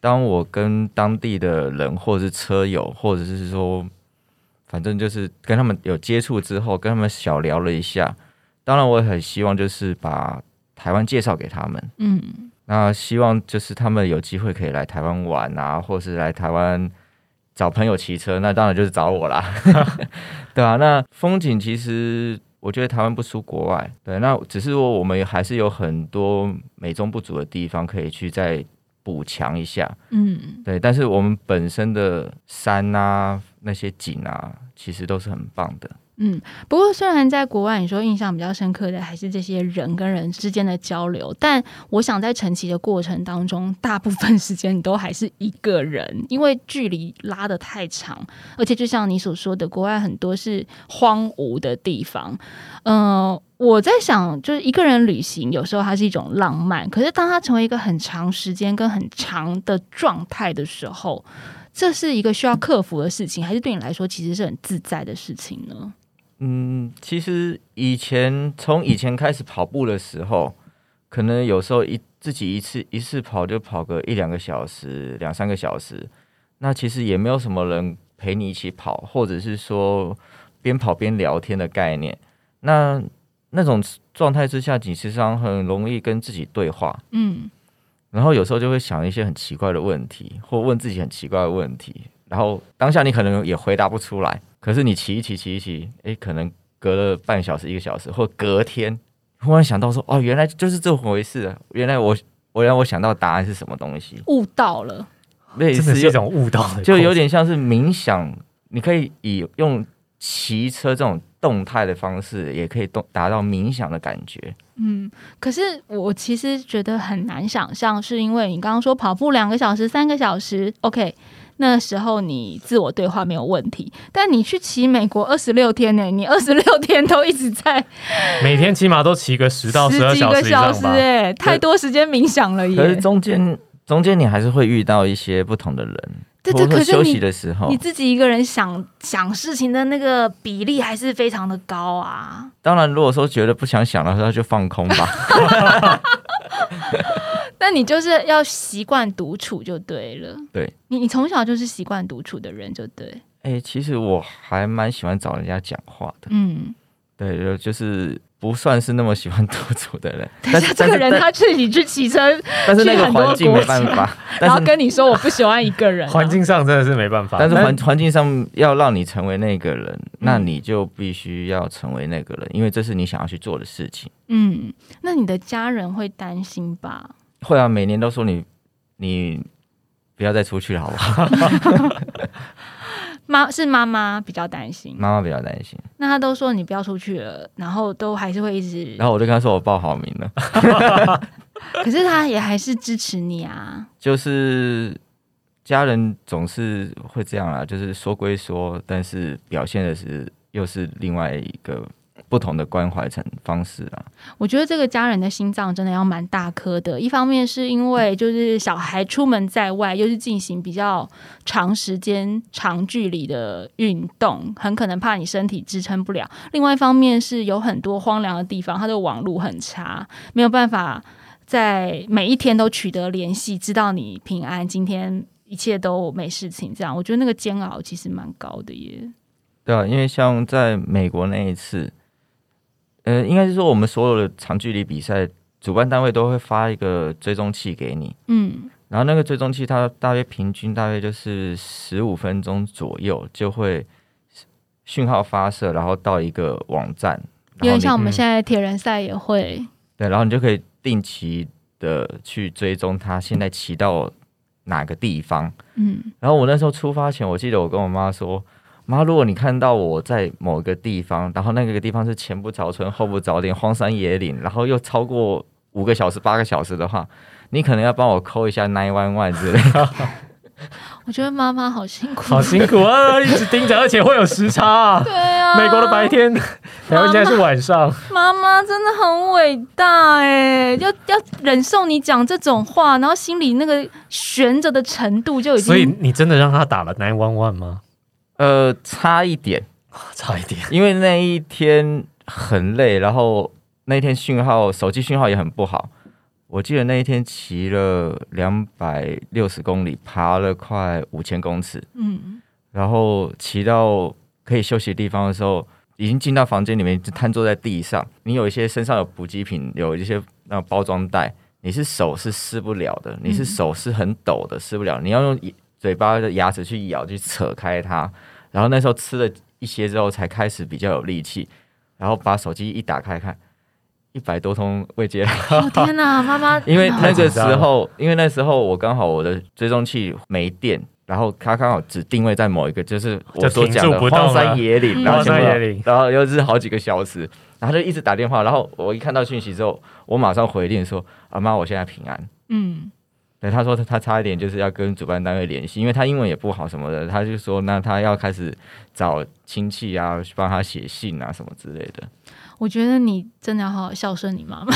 Speaker 1: 当我跟当地的人，或者是车友，或者是说，反正就是跟他们有接触之后，跟他们小聊了一下。当然，我也很希望就是把台湾介绍给他们。嗯，那希望就是他们有机会可以来台湾玩啊，或是来台湾找朋友骑车。那当然就是找我啦，*laughs* 对啊，那风景其实我觉得台湾不输国外。对，那只是说我们还是有很多美中不足的地方可以去再补强一下。嗯，对，但是我们本身的山啊，那些景啊，其实都是很棒的。
Speaker 2: 嗯，不过虽然在国外，你说印象比较深刻的还是这些人跟人之间的交流，但我想在成骑的过程当中，大部分时间你都还是一个人，因为距离拉的太长，而且就像你所说的，国外很多是荒芜的地方。嗯，我在想，就是一个人旅行，有时候它是一种浪漫，可是当它成为一个很长时间跟很长的状态的时候，这是一个需要克服的事情，还是对你来说其实是很自在的事情呢？
Speaker 1: 嗯，其实以前从以前开始跑步的时候，可能有时候一自己一次一次跑就跑个一两个小时、两三个小时，那其实也没有什么人陪你一起跑，或者是说边跑边聊天的概念。那那种状态之下，你实际上很容易跟自己对话，嗯，然后有时候就会想一些很奇怪的问题，或问自己很奇怪的问题，然后当下你可能也回答不出来。可是你骑一骑骑一骑，哎，可能隔了半小时一个小时，或隔天忽然想到说，哦，原来就是这回事啊。原来我，我让我想到答案是什么东西，
Speaker 2: 悟到了，
Speaker 3: 类似一种悟到，
Speaker 1: 就有点像是冥想。你可以以用骑车这种动态的方式，也可以动达到冥想的感觉。
Speaker 2: 嗯，可是我其实觉得很难想象，是因为你刚刚说跑步两个小时、三个小时，OK。那时候你自我对话没有问题，但你去骑美国二十六天呢？你二十六天都一直在，*laughs*
Speaker 3: 每天起码都骑个十到十二
Speaker 2: 小
Speaker 3: 时小时
Speaker 2: 哎，太多时间冥想了耶。
Speaker 1: 可是中间中间你还是会遇到一些不同的人，
Speaker 2: 对对，可是
Speaker 1: 休息的时候，
Speaker 2: 你自己一个人想想事情的那个比例还是非常的高啊。
Speaker 1: 当然，如果说觉得不想想的时候，就放空吧。
Speaker 2: 那你就是要习惯独处就对了。
Speaker 1: 对，
Speaker 2: 你你从小就是习惯独处的人就对。
Speaker 1: 哎，其实我还蛮喜欢找人家讲话的。嗯，对，就是不算是那么喜欢独处的人。
Speaker 2: 但是这个人他自己去骑车，
Speaker 1: 但是那个环境没办法，*laughs*
Speaker 2: 然后跟你说我不喜欢一个人。
Speaker 3: 环境上真的是没办法，
Speaker 1: 但是环环境上要让你成为那个人，那你就必须要成为那个人，因为这是你想要去做的事情。
Speaker 2: 嗯，那你的家人会担心吧？
Speaker 1: 会啊，每年都说你你不要再出去了，好不好？*laughs*
Speaker 2: 妈是妈妈比较担心，
Speaker 1: 妈妈比较担心。
Speaker 2: 那他都说你不要出去了，然后都还是会一直。
Speaker 1: 然后我就跟他说我报好名了，*laughs*
Speaker 2: 可是他也还是支持你啊。
Speaker 1: 就是家人总是会这样啦，就是说归说，但是表现的是又是另外一个。不同的关怀层方式啊，
Speaker 2: 我觉得这个家人的心脏真的要蛮大颗的。一方面是因为就是小孩出门在外，又是进行比较长时间、长距离的运动，很可能怕你身体支撑不了。另外一方面是有很多荒凉的地方，他的网络很差，没有办法在每一天都取得联系，知道你平安，今天一切都没事情。这样，我觉得那个煎熬其实蛮高的耶。
Speaker 1: 对啊，因为像在美国那一次。呃，应该是说我们所有的长距离比赛，主办单位都会发一个追踪器给你，嗯，然后那个追踪器它大约平均大约就是十五分钟左右就会讯号发射，然后到一个网站，
Speaker 2: 因为像我们现在铁人赛也会，
Speaker 1: 对，然后你就可以定期的去追踪它现在骑到哪个地方，嗯，然后我那时候出发前，我记得我跟我妈说。妈，如果你看到我在某个地方，然后那个地方是前不着村后不着店，荒山野岭，然后又超过五个小时、八个小时的话，你可能要帮我扣一下 nine one one 之类的。
Speaker 2: 我觉得妈妈好辛苦，
Speaker 3: 好辛苦啊！一直盯着，而且会有时差。
Speaker 2: 对啊，
Speaker 3: 美国的白天，台湾现在是晚上。
Speaker 2: 妈妈真的很伟大哎，要要忍受你讲这种话，然后心里那个悬着的程度就已经……
Speaker 3: 所以你真的让他打了 nine one one 吗？
Speaker 1: 呃，差一点，*laughs*
Speaker 3: 差一点，
Speaker 1: 因为那一天很累，然后那一天讯号，手机讯号也很不好。我记得那一天骑了两百六十公里，爬了快五千公尺，嗯，然后骑到可以休息的地方的时候，已经进到房间里面，就瘫坐在地上。你有一些身上有补给品，有一些那包装袋，你是手是撕不了的，你是手是很抖的，撕不了，你要用。嘴巴的牙齿去咬，去扯开它，然后那时候吃了一些之后，才开始比较有力气，然后把手机一打开看，一百多通未接。
Speaker 2: 天哪，*laughs* 妈妈！
Speaker 1: 因为那个时候，因为那时候我刚好我的追踪器没电，然后它刚好只定位在某一个，就是我所讲的荒山野岭，
Speaker 3: 荒山野岭，
Speaker 1: 然后又是好几个小时，然后就一直打电话，然后我一看到讯息之后，我马上回电说：“阿妈，我现在平安。”嗯。他说他他差一点就是要跟主办单位联系，因为他英文也不好什么的，他就说那他要开始找亲戚啊，去帮他写信啊什么之类的。
Speaker 2: 我觉得你真的要好好孝顺你妈妈。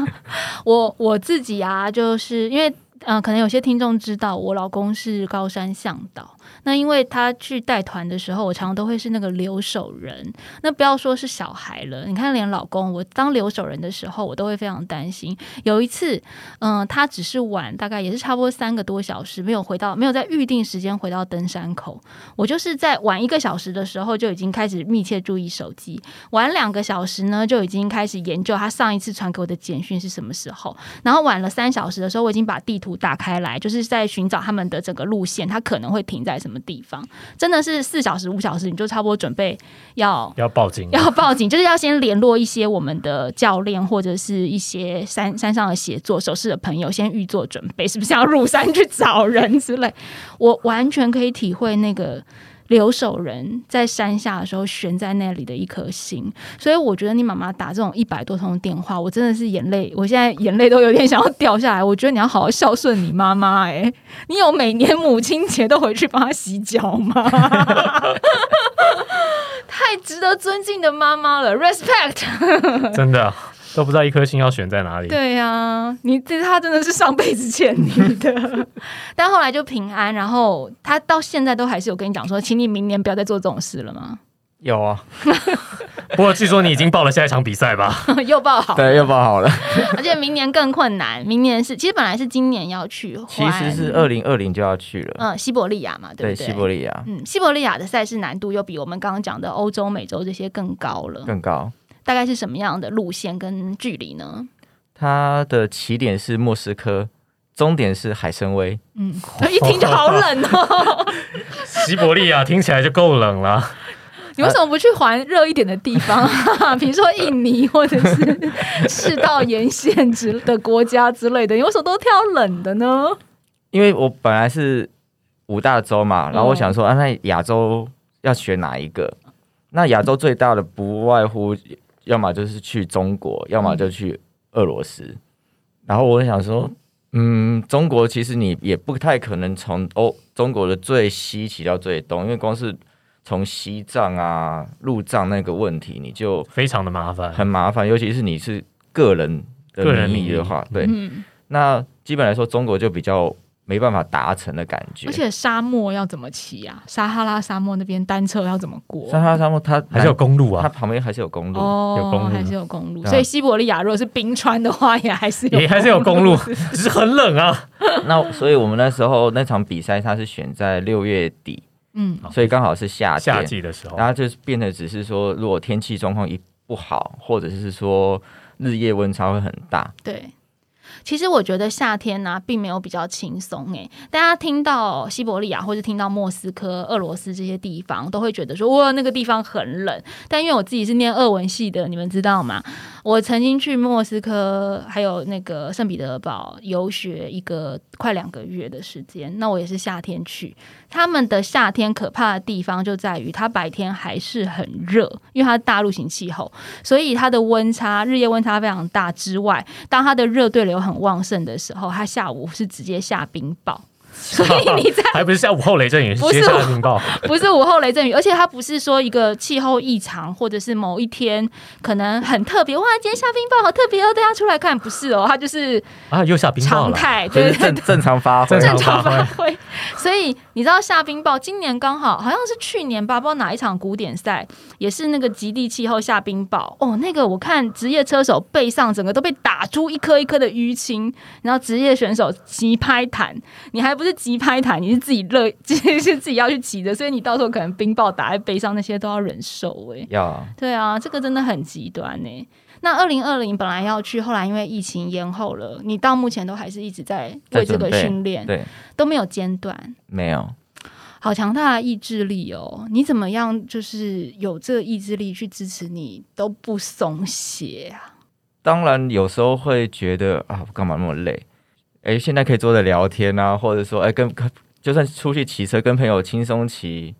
Speaker 2: *laughs* 我我自己啊，就是因为嗯，可能有些听众知道我老公是高山向导。那因为他去带团的时候，我常常都会是那个留守人。那不要说是小孩了，你看连老公，我当留守人的时候，我都会非常担心。有一次，嗯，他只是晚，大概也是差不多三个多小时，没有回到，没有在预定时间回到登山口。我就是在晚一个小时的时候就已经开始密切注意手机，晚两个小时呢就已经开始研究他上一次传给我的简讯是什么时候。然后晚了三小时的时候，我已经把地图打开来，就是在寻找他们的整个路线，他可能会停在什么。地方真的是四小时五小时，你就差不多准备要
Speaker 3: 要报警，
Speaker 2: 要报警，就是要先联络一些我们的教练或者是一些山山上的协作手势的朋友，先预做准备，是不是要入山去找人之类？我完全可以体会那个。留守人在山下的时候悬在那里的一颗心，所以我觉得你妈妈打这种一百多通电话，我真的是眼泪，我现在眼泪都有点想要掉下来。我觉得你要好好孝顺你妈妈，哎，你有每年母亲节都回去帮她洗脚吗？*laughs* 太值得尊敬的妈妈了，respect，*laughs*
Speaker 3: 真的。都不知道一颗星要选在哪里。
Speaker 2: 对呀，你这他真的是上辈子欠你的，*laughs* 但后来就平安。然后他到现在都还是有跟你讲说，请你明年不要再做这种事了吗？
Speaker 1: 有啊，
Speaker 3: 不过据说你已经报了下一场比赛吧？*laughs*
Speaker 2: 又报好，
Speaker 1: 对，又报好了。*laughs*
Speaker 2: 而且明年更困难，明年是其实本来是今年要去，
Speaker 1: 其实是二零二零就要去了。
Speaker 2: 嗯，西伯利亚嘛，对不对？
Speaker 1: 西伯利亚，
Speaker 2: 嗯，西伯利亚的赛事难度又比我们刚刚讲的欧洲、美洲这些更高了，
Speaker 1: 更高。
Speaker 2: 大概是什么样的路线跟距离呢？
Speaker 1: 它的起点是莫斯科，终点是海参崴。
Speaker 2: 嗯，*laughs* 一听就好冷哦。*laughs*
Speaker 3: 西伯利亚听起来就够冷了。*laughs*
Speaker 2: 你为什么不去环热一点的地方？比如说印尼或者是赤道沿线之的国家之类的？你为什么都挑冷的呢？
Speaker 1: 因为我本来是五大洲嘛，然后我想说啊，那亚洲要选哪一个？那亚洲最大的不外乎。要么就是去中国，要么就去俄罗斯。然后我想说，嗯，中国其实你也不太可能从欧中国的最西骑到最东，因为光是从西藏啊、路藏那个问题，你就
Speaker 3: 非常的麻烦，
Speaker 1: 很麻烦。尤其是你是个人的利益的话，对。那基本来说，中国就比较。没办法达成的感觉，
Speaker 2: 而且沙漠要怎么骑啊？撒哈拉沙漠那边单车要怎么过？
Speaker 1: 撒哈拉沙漠它
Speaker 3: 还是有公路啊，
Speaker 1: 它旁边还是有公路，
Speaker 3: 有公路
Speaker 2: 还是有公路。所以西伯利亚如果是冰川的话，也还是
Speaker 3: 也还是有公路，*laughs* 只是很冷啊。
Speaker 1: 那所以我们那时候那场比赛它是选在六月底，嗯，所以刚好是夏
Speaker 3: 夏季的时候，
Speaker 1: 然后就变得只是说，如果天气状况一不好，或者是说日夜温差会很大，
Speaker 2: 对。其实我觉得夏天呢，并没有比较轻松诶。大家听到西伯利亚或者听到莫斯科、俄罗斯这些地方，都会觉得说哇，那个地方很冷。但因为我自己是念俄文系的，你们知道吗？我曾经去莫斯科，还有那个圣彼得堡游学一个快两个月的时间。那我也是夏天去。他们的夏天可怕的地方就在于，它白天还是很热，因为它是大陆型气候，所以它的温差日夜温差非常大。之外，当它的热对流很旺盛的时候，他下午是直接下冰雹。所以你在 *laughs*
Speaker 3: 还不是下午后雷阵雨，
Speaker 2: 不是 *laughs* 不是午后雷阵雨，而且它不是说一个气候异常，或者是某一天可能很特别哇，今天下冰雹好特别哦，大家出来看，不是哦，它就是
Speaker 3: 啊又下冰雹
Speaker 2: 常态，对
Speaker 1: 正 *laughs* 正常发挥，
Speaker 2: 正常发挥。所以你知道下冰雹，今年刚好好像是去年吧，不知道哪一场古典赛也是那个极地气候下冰雹哦，那个我看职业车手背上整个都被打出一颗一颗的淤青，然后职业选手急拍弹，你还。不是急拍台，你是自己热，*laughs* 是自己要去骑的，所以你到时候可能冰雹打在背上，那些都要忍受。哎，
Speaker 1: 要
Speaker 2: 对啊，这个真的很极端呢。那二零二零本来要去，后来因为疫情延后了。你到目前都还是一直在为这个训练，
Speaker 1: 对，
Speaker 2: 都没有间断，
Speaker 1: 没有。
Speaker 2: 好强大的意志力哦！你怎么样，就是有这个意志力去支持你都不松懈啊？
Speaker 1: 当然，有时候会觉得啊，干嘛那么累？哎，现在可以坐着聊天啊，或者说，哎，跟就算出去骑车，跟朋友轻松骑，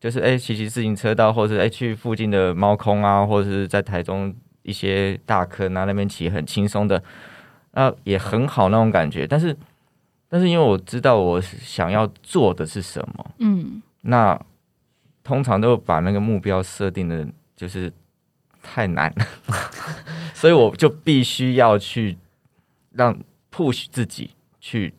Speaker 1: 就是哎，骑骑自行车道，或者哎，去附近的猫空啊，或者是在台中一些大坑啊那边骑，很轻松的，那也很好那种感觉。但是，但是因为我知道我想要做的是什么，嗯，那通常都把那个目标设定的，就是太难了，*laughs* 所以我就必须要去让。Push 自己去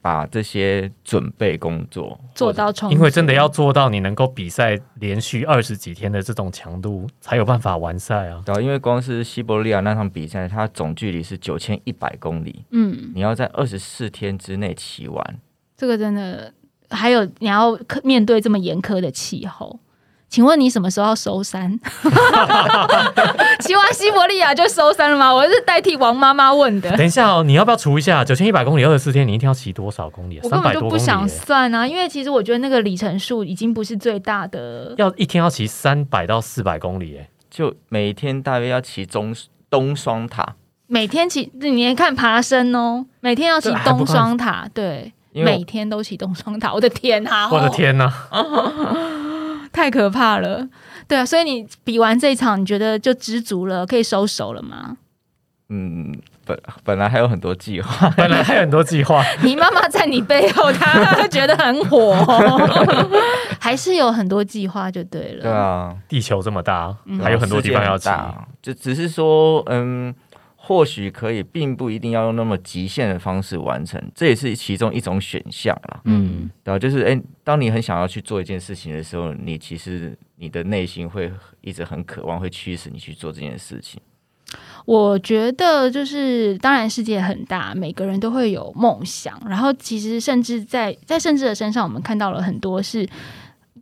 Speaker 1: 把这些准备工作
Speaker 2: 做到，
Speaker 3: 因为真的要做到你能够比赛连续二十几天的这种强度，才有办法完赛啊！
Speaker 1: 对，因为光是西伯利亚那场比赛，它总距离是九千一百公里，嗯，你要在二十四天之内骑完，
Speaker 2: 这个真的还有你要面对这么严苛的气候。请问你什么时候要收山？*laughs* 骑完西伯利亚就收山了吗？我是代替王妈妈问的。
Speaker 3: 等一下哦，你要不要除一下九千一百公里二十四天，你一天要骑多少公里？
Speaker 2: 我根本就不想算啊，因为其实我觉得那个里程数已经不是最大的。
Speaker 3: 要一天要骑三百到四百公里，哎，
Speaker 1: 就每天大约要骑中东双塔。
Speaker 2: 每天骑，你看爬升哦，每天要骑东双塔，对，每天都骑东双塔。我的天啊！
Speaker 3: 我的天哪！*laughs* *laughs*
Speaker 2: 太可怕了，对啊，所以你比完这一场，你觉得就知足了，可以收手了吗？
Speaker 1: 嗯，本本来还有很多计划，*laughs*
Speaker 3: 本来还有很多计划。
Speaker 2: 你妈妈在你背后，她觉得很火，*laughs* 还是有很多计划就对了。
Speaker 1: 对啊，
Speaker 3: 地球这么大，还有很多地方要去，
Speaker 1: 就只是说，嗯。或许可以，并不一定要用那么极限的方式完成，这也是其中一种选项啦。嗯，对吧？就是，哎，当你很想要去做一件事情的时候，你其实你的内心会一直很渴望，会驱使你去做这件事情？
Speaker 2: 我觉得就是，当然世界很大，每个人都会有梦想。然后其实甚至在在甚至的身上，我们看到了很多是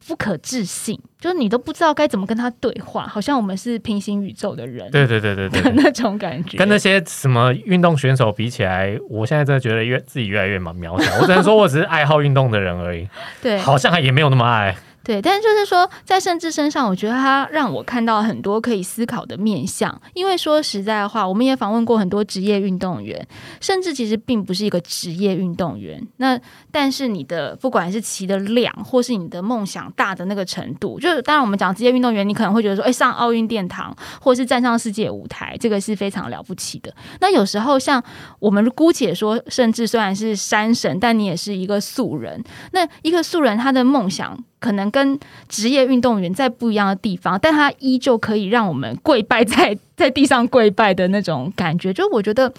Speaker 2: 不可置信，就是你都不知道该怎么跟他对话，好像我们是平行宇宙的人。
Speaker 3: 对对对对对，*laughs*
Speaker 2: 那种感觉。
Speaker 3: 跟那些什么运动选手比起来，我现在真的觉得越自己越来越渺渺小。我只能说我只是爱好运动的人而已。*laughs*
Speaker 2: 对，
Speaker 3: 好像也没有那么爱。
Speaker 2: 对，但是就是说，在甚至身上，我觉得他让我看到很多可以思考的面向。因为说实在话，我们也访问过很多职业运动员，甚至其实并不是一个职业运动员。那但是你的不管是骑的量，或是你的梦想大的那个程度，就是当然我们讲职业运动员，你可能会觉得说，哎，上奥运殿堂，或是站上世界舞台，这个是非常了不起的。那有时候像我们姑且说，甚至虽然是山神，但你也是一个素人。那一个素人，他的梦想。可能跟职业运动员在不一样的地方，但他依旧可以让我们跪拜在 *laughs* 在地上跪拜的那种感觉，就我觉得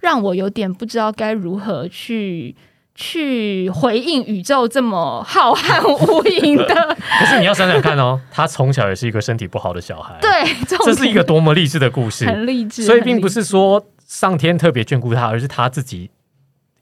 Speaker 2: 让我有点不知道该如何去去回应宇宙这么浩瀚无垠的。*laughs*
Speaker 3: 可是你要想想看哦，他从小也是一个身体不好的小孩，
Speaker 2: 对，
Speaker 3: 这是一个多么励志的故事，
Speaker 2: 很励志。
Speaker 3: 所以并不是说上天特别眷顾他，而是他自己。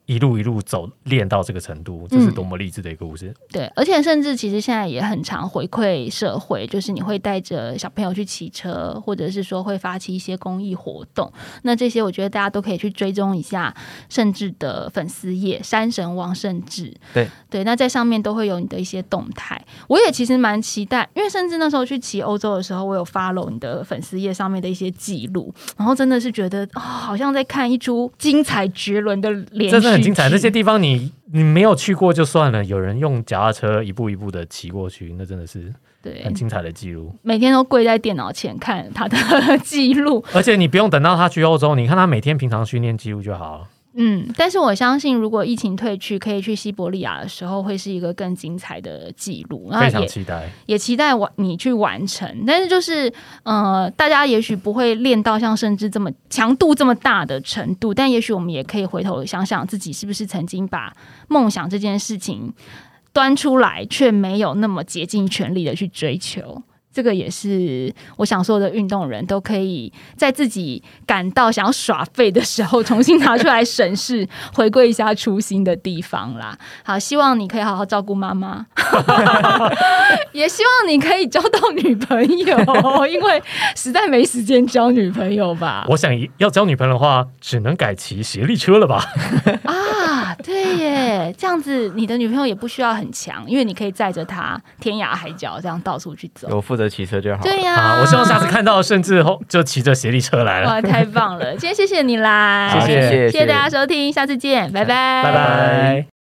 Speaker 3: 一路一路走练到这个程度，这是多么励志的一个故事。
Speaker 2: 对，而且甚至其实现在也很常回馈社会，就是你会带着小朋友去骑车，或者是说会发起一些公益活动。那这些我觉得大家都可以去追踪一下，甚至的粉丝页“山神王甚至”。
Speaker 1: 对
Speaker 2: 对，那在上面都会有你的一些动态。我也其实蛮期待，因为甚至那时候去骑欧洲的时候，我有 follow 你的粉丝页上面的一些记录，然后真的是觉得哦，好像在看一出精彩绝伦的连续。
Speaker 3: 很精彩，那些地方你你没有去过就算了，有人用脚踏车一步一步的骑过去，那真的是
Speaker 2: 对
Speaker 3: 很精彩的记录。
Speaker 2: 每天都跪在电脑前看他的 *laughs* 记录，
Speaker 3: 而且你不用等到他去欧洲，你看他每天平常训练记录就好了。
Speaker 2: 嗯，但是我相信，如果疫情退去，可以去西伯利亚的时候，会是一个更精彩的记录。
Speaker 3: 非常期待，
Speaker 2: 也期待完你去完成。但是就是，呃，大家也许不会练到像甚至这么强度这么大的程度，但也许我们也可以回头想想自己是不是曾经把梦想这件事情端出来，却没有那么竭尽全力的去追求。这个也是我想说的，运动人都可以在自己感到想要耍废的时候，重新拿出来审视，*laughs* 回归一下初心的地方啦。好，希望你可以好好照顾妈妈，*laughs* 也希望你可以交到女朋友，因为实在没时间交女朋友吧。
Speaker 3: 我想要交女朋友的话，只能改骑斜力车了吧？*laughs*
Speaker 2: 啊，对耶，这样子你的女朋友也不需要很强，因为你可以载着她天涯海角这样到处去走。
Speaker 1: 我负责。骑车就好。
Speaker 2: 对呀，
Speaker 3: 我希望下次看到，甚至后就骑着斜力车来了。
Speaker 2: 哇，太棒了！今天谢谢你啦，*laughs*
Speaker 3: 谢谢
Speaker 2: 谢谢大家收听，下次见，拜拜，
Speaker 3: 拜拜。